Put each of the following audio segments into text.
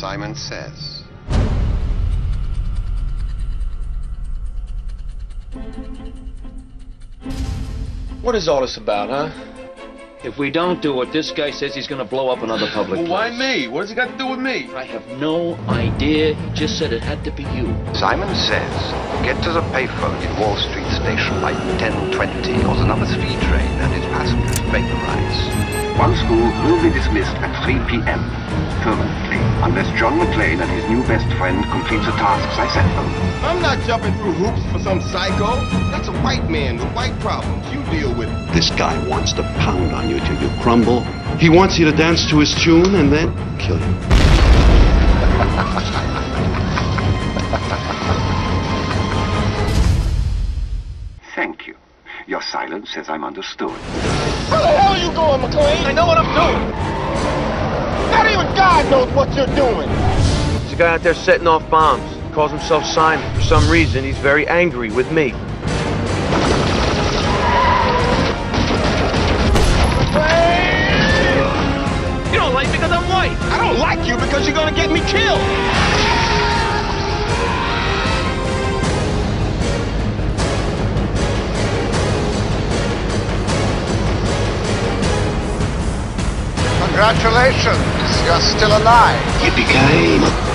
Simon says. What is all this about, huh? If we don't do what this guy says, he's gonna blow up another public Well, why me? What has it got to do with me? I have no idea. He just said it had to be you. Simon says, get to the payphone in Wall Street Station by 10.20 or the number 3 train and its passengers vaporize. One school will be dismissed at 3 p.m. permanently, unless John McClane and his new best friend complete the tasks I set them. I'm not jumping through hoops for some psycho. That's a white man with white problems. You deal with it. This guy wants to pound on you till you crumble. He wants you to dance to his tune and then kill you. Thank you. Your silence says I'm understood. Where the hell are you going, McLean? I know what I'm doing. Not even God knows what you're doing. There's a guy out there setting off bombs. He calls himself Simon. For some reason, he's very angry with me. You don't like me because I'm white. I don't like you because you're gonna get me killed. Congratulations, you're still alive. Yippee-ki-yay!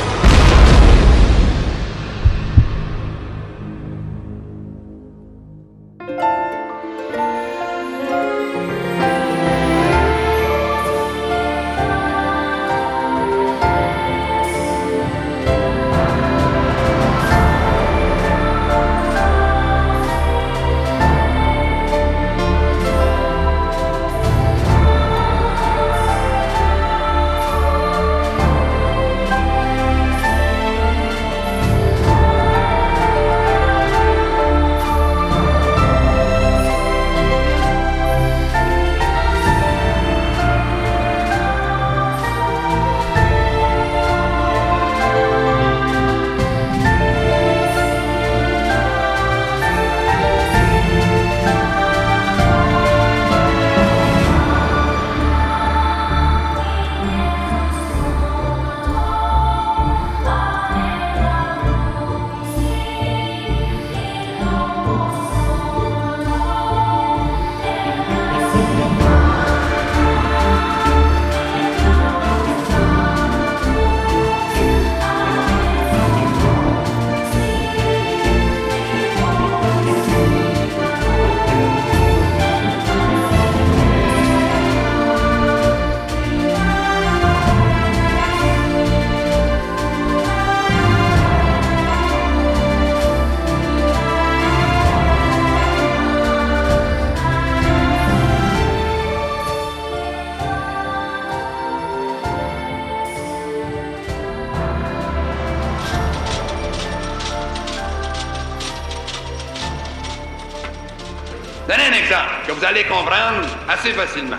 Allez comprendre assez facilement.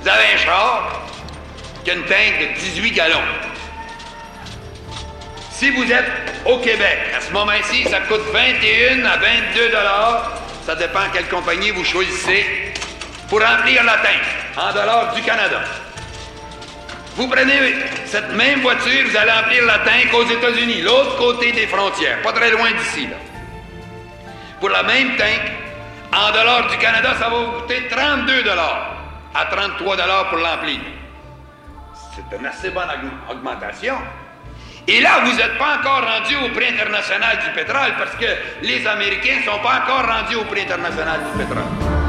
Vous avez un char qui a une tank de 18 gallons. Si vous êtes au Québec, à ce moment-ci, ça coûte 21 à 22 dollars. Ça dépend quelle compagnie vous choisissez pour remplir la tank en dollars du Canada. Vous prenez cette même voiture, vous allez remplir la tank aux États-Unis, l'autre côté des frontières, pas très loin d'ici. Pour la même tank, en dollars du Canada, ça va vous coûter 32 dollars à 33 dollars pour l'emplir. C'est une assez bonne aug- augmentation. Et là, vous n'êtes pas encore rendu au prix international du pétrole parce que les Américains ne sont pas encore rendus au prix international du pétrole.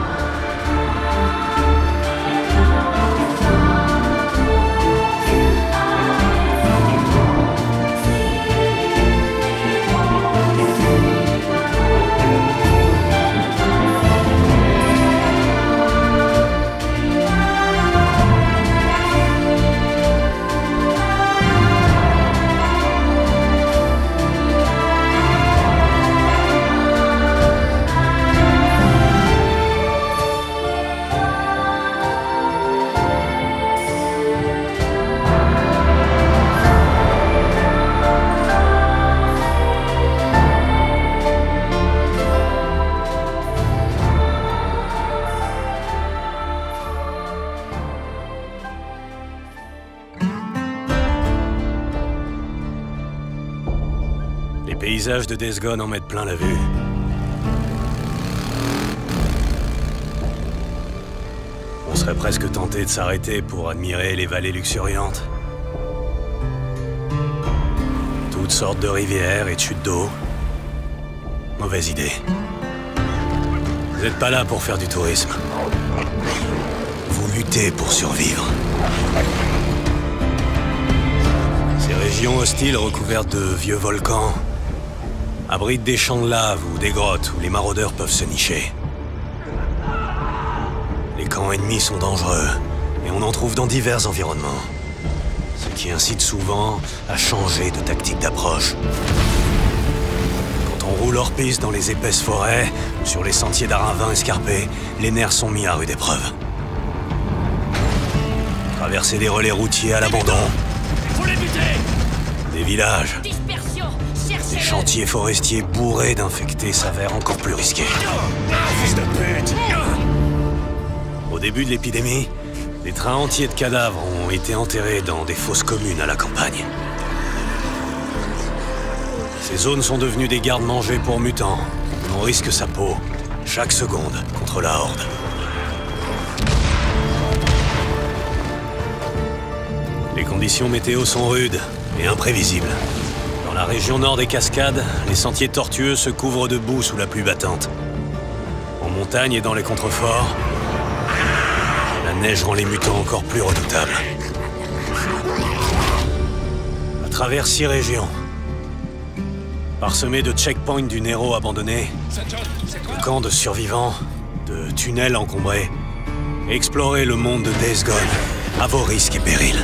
Paysages de Days Gone en mettent plein la vue. On serait presque tenté de s'arrêter pour admirer les vallées luxuriantes. Toutes sortes de rivières et de chutes d'eau. Mauvaise idée. Vous n'êtes pas là pour faire du tourisme. Vous luttez pour survivre. Ces régions hostiles recouvertes de vieux volcans abritent des champs de lave ou des grottes où les maraudeurs peuvent se nicher. Les camps ennemis sont dangereux et on en trouve dans divers environnements. Ce qui incite souvent à changer de tactique d'approche. Quand on roule hors piste dans les épaisses forêts, sur les sentiers d'Aravin escarpés, les nerfs sont mis à rude épreuve. Traverser des relais routiers à l'abandon, des villages, Des chantiers forestiers bourrés d'infectés s'avèrent encore plus risqués. Au début de l'épidémie, des trains entiers de cadavres ont été enterrés dans des fosses communes à la campagne. Ces zones sont devenues des gardes-manger pour mutants. On risque sa peau chaque seconde contre la horde. Les conditions météo sont rudes et imprévisibles. La région nord des Cascades, les sentiers tortueux se couvrent de boue sous la pluie battante. En montagne et dans les contreforts, la neige rend les mutants encore plus redoutables. À travers six régions, parsemées de checkpoints du Nero abandonné, de camps de survivants, de tunnels encombrés, explorez le monde de Days Gone à vos risques et périls.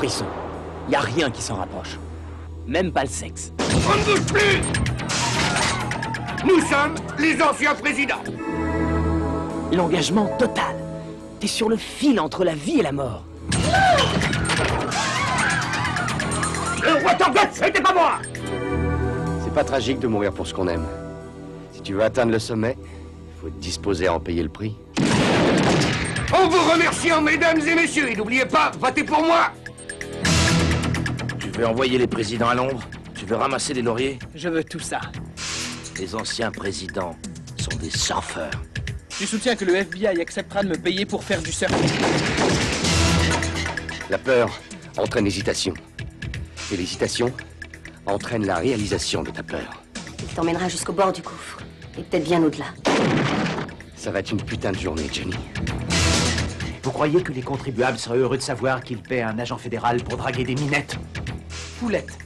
Frisson. Y a rien qui s'en rapproche. Même pas le sexe. On ne bouge plus Nous sommes les anciens présidents L'engagement total. T'es sur le fil entre la vie et la mort. Le Watergate, c'était pas moi C'est pas tragique de mourir pour ce qu'on aime. Si tu veux atteindre le sommet, faut être disposé à en payer le prix. En vous remerciant, mesdames et messieurs, et n'oubliez pas, votez pour moi veux envoyer les présidents à l'ombre Tu veux ramasser des lauriers? Je veux tout ça. Les anciens présidents sont des surfeurs. Tu soutiens que le FBI acceptera de me payer pour faire du surf La peur entraîne l'hésitation. Et l'hésitation entraîne la réalisation de ta peur. Il t'emmènera jusqu'au bord du gouffre. Et peut-être bien au-delà. Ça va être une putain de journée, Johnny. Vous croyez que les contribuables seraient heureux de savoir qu'ils paient un agent fédéral pour draguer des minettes? Poulette.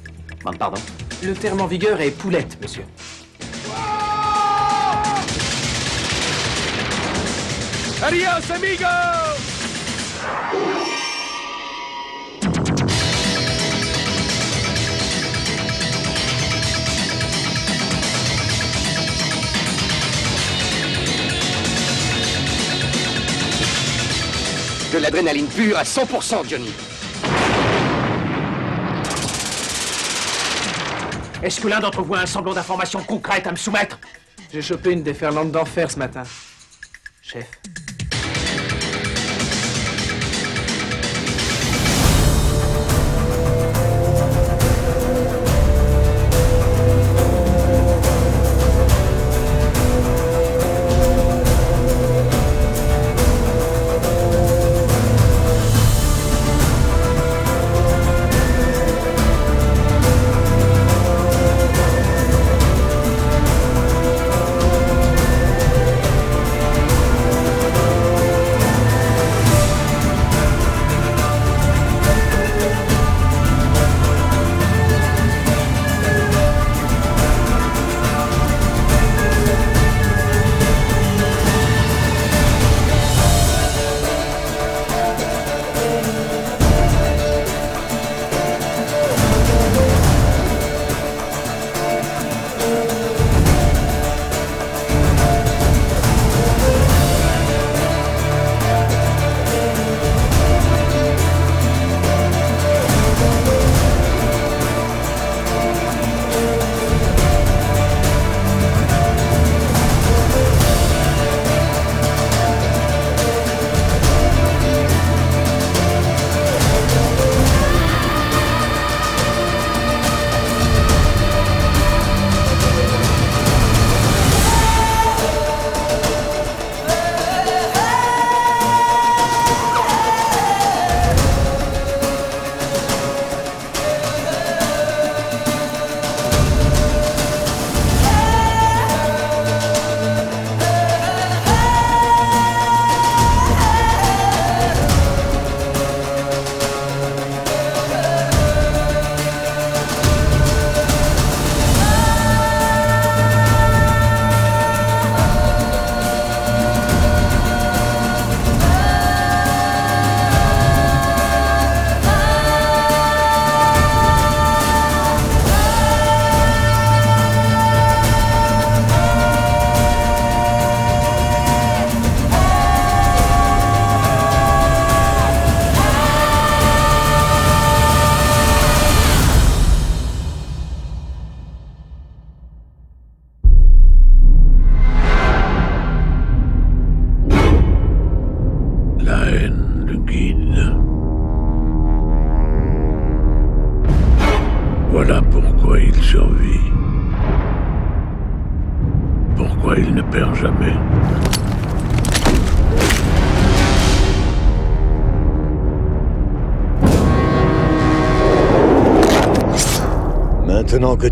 pardon Le terme en vigueur est poulette, monsieur. Adios, amigos l'adrénaline pure à 100%, Johnny. Est-ce que l'un d'entre vous a un semblant d'information concrète à me soumettre? J'ai chopé une déferlante d'enfer ce matin. Chef.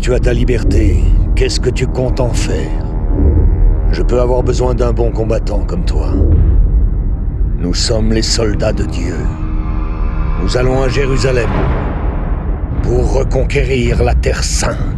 Tu as ta liberté, qu'est-ce que tu comptes en faire? Je peux avoir besoin d'un bon combattant comme toi. Nous sommes les soldats de Dieu. Nous allons à Jérusalem pour reconquérir la Terre sainte.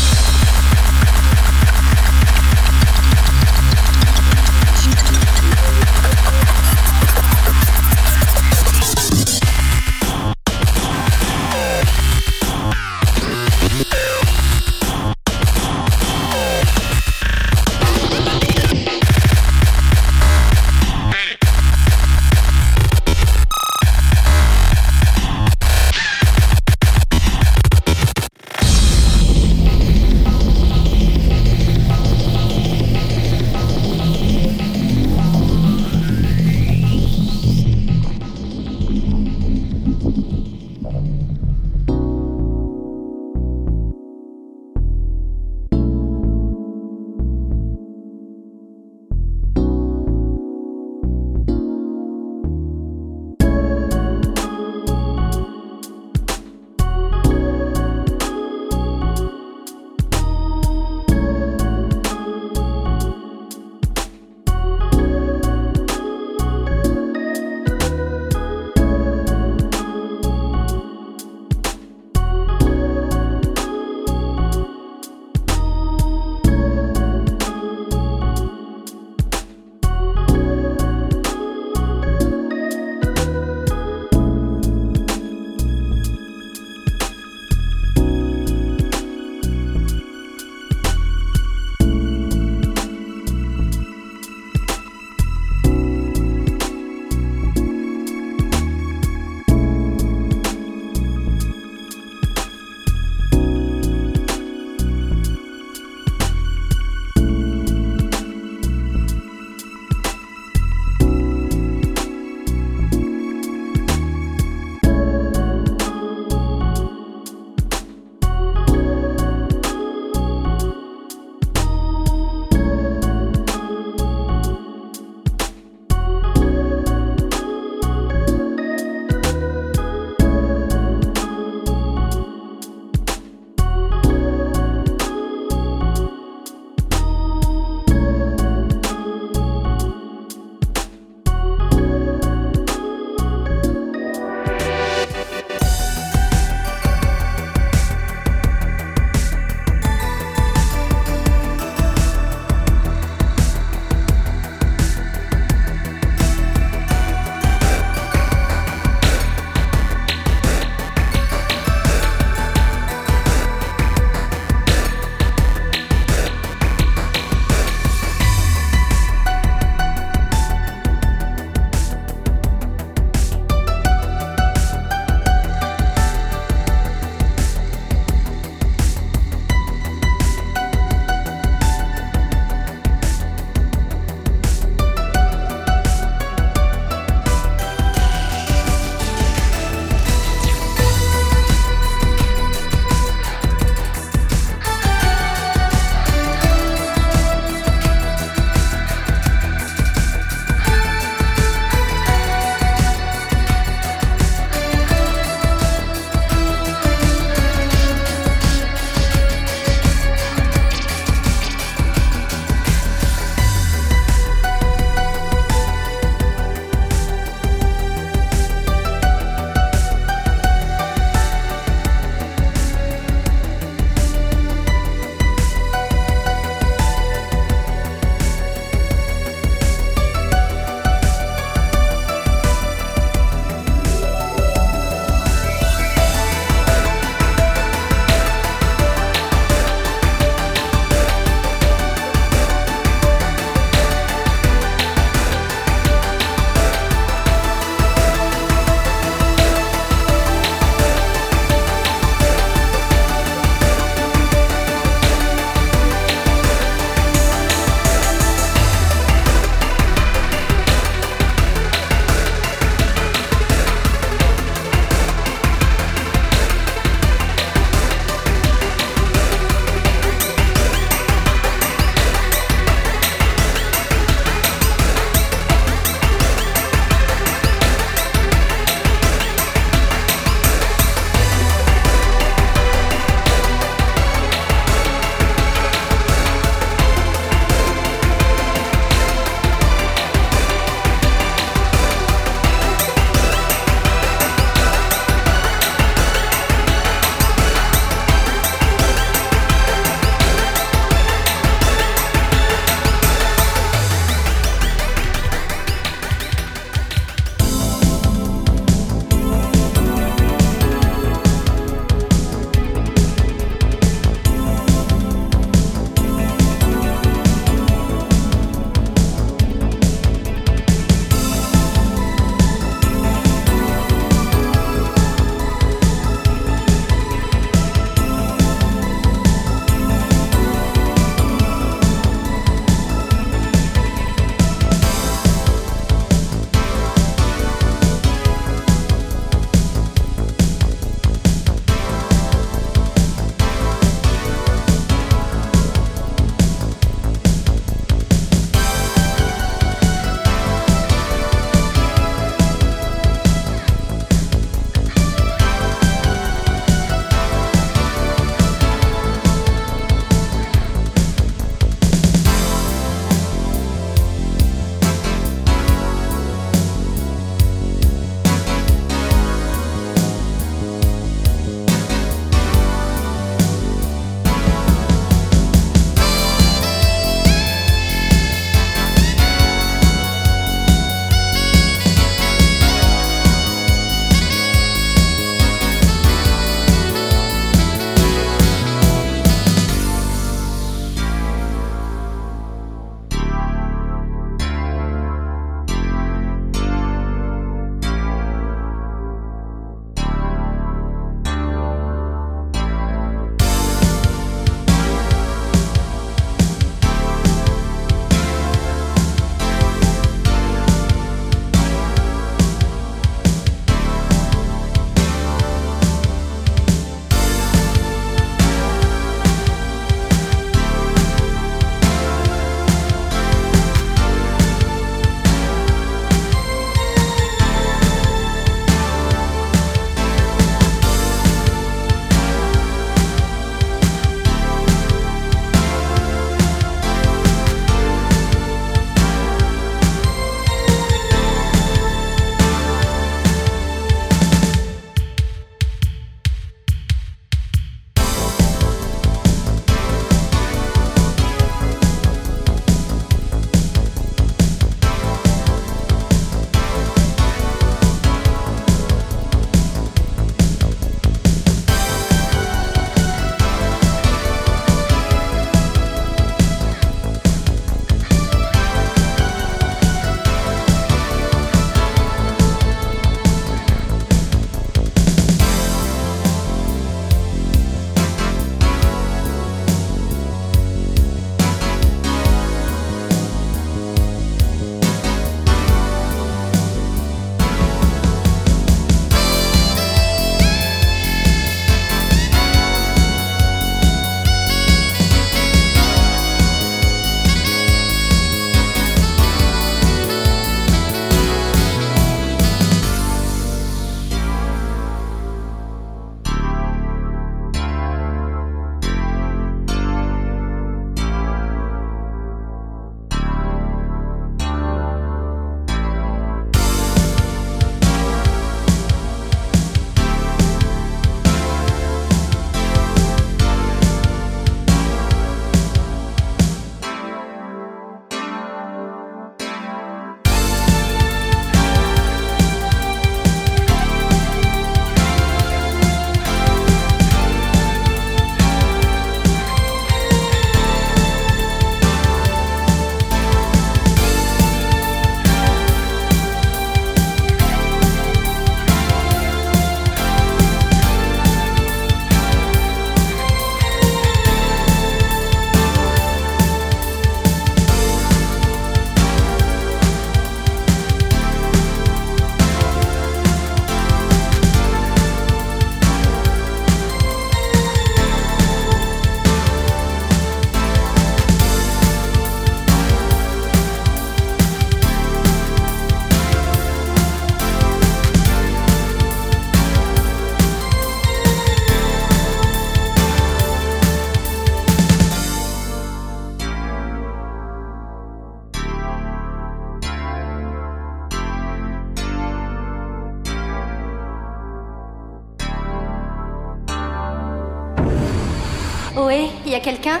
A quelqu'un?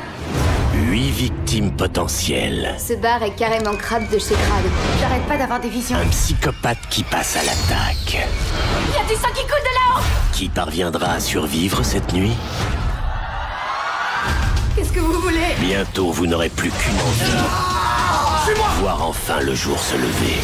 Huit victimes potentielles. Ce bar est carrément crabe de chez crabe. J'arrête pas d'avoir des visions. Un psychopathe qui passe à l'attaque. Y a du sang qui coule de là-haut Qui parviendra à survivre cette nuit? Qu'est-ce que vous voulez? Bientôt, vous n'aurez plus qu'une envie. Voir enfin le jour se lever.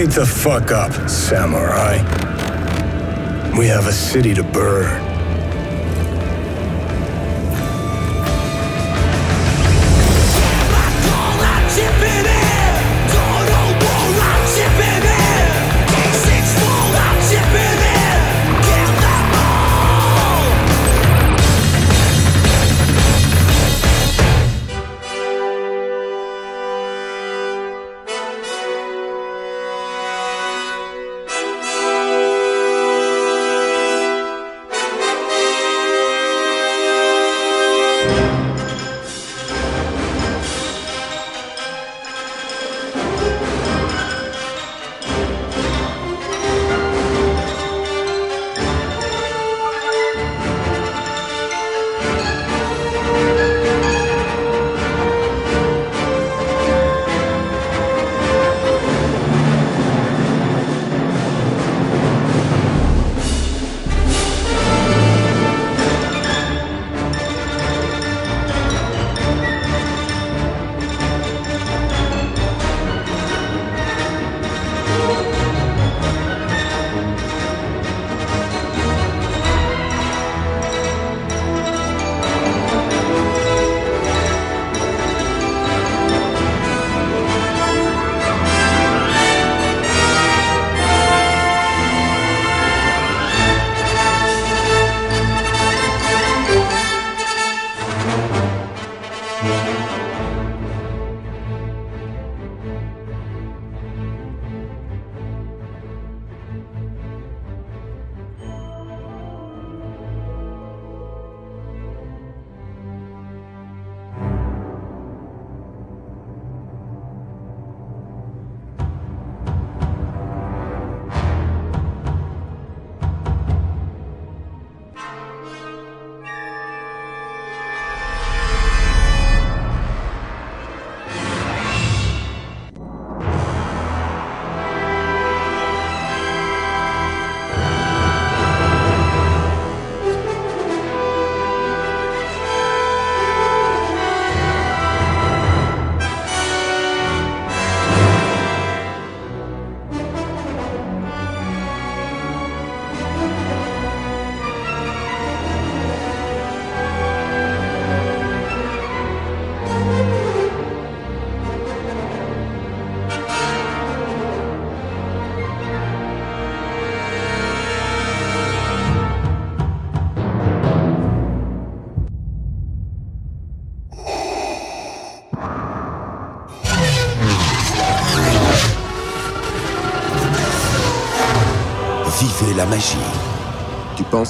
Wake the fuck up, samurai. We have a city to burn.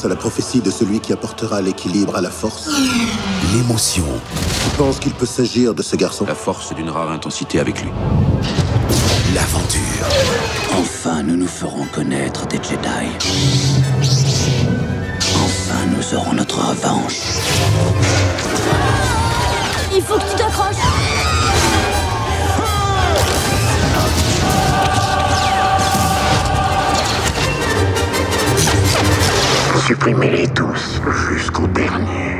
À la prophétie de celui qui apportera l'équilibre à la force L'émotion. Tu penses qu'il peut s'agir de ce garçon? La force est d'une rare intensité avec lui. L'aventure. Enfin, nous nous ferons connaître des Jedi. Enfin, nous aurons notre revanche. Il faut que tu t'accroches Supprimez-les tous jusqu'au dernier.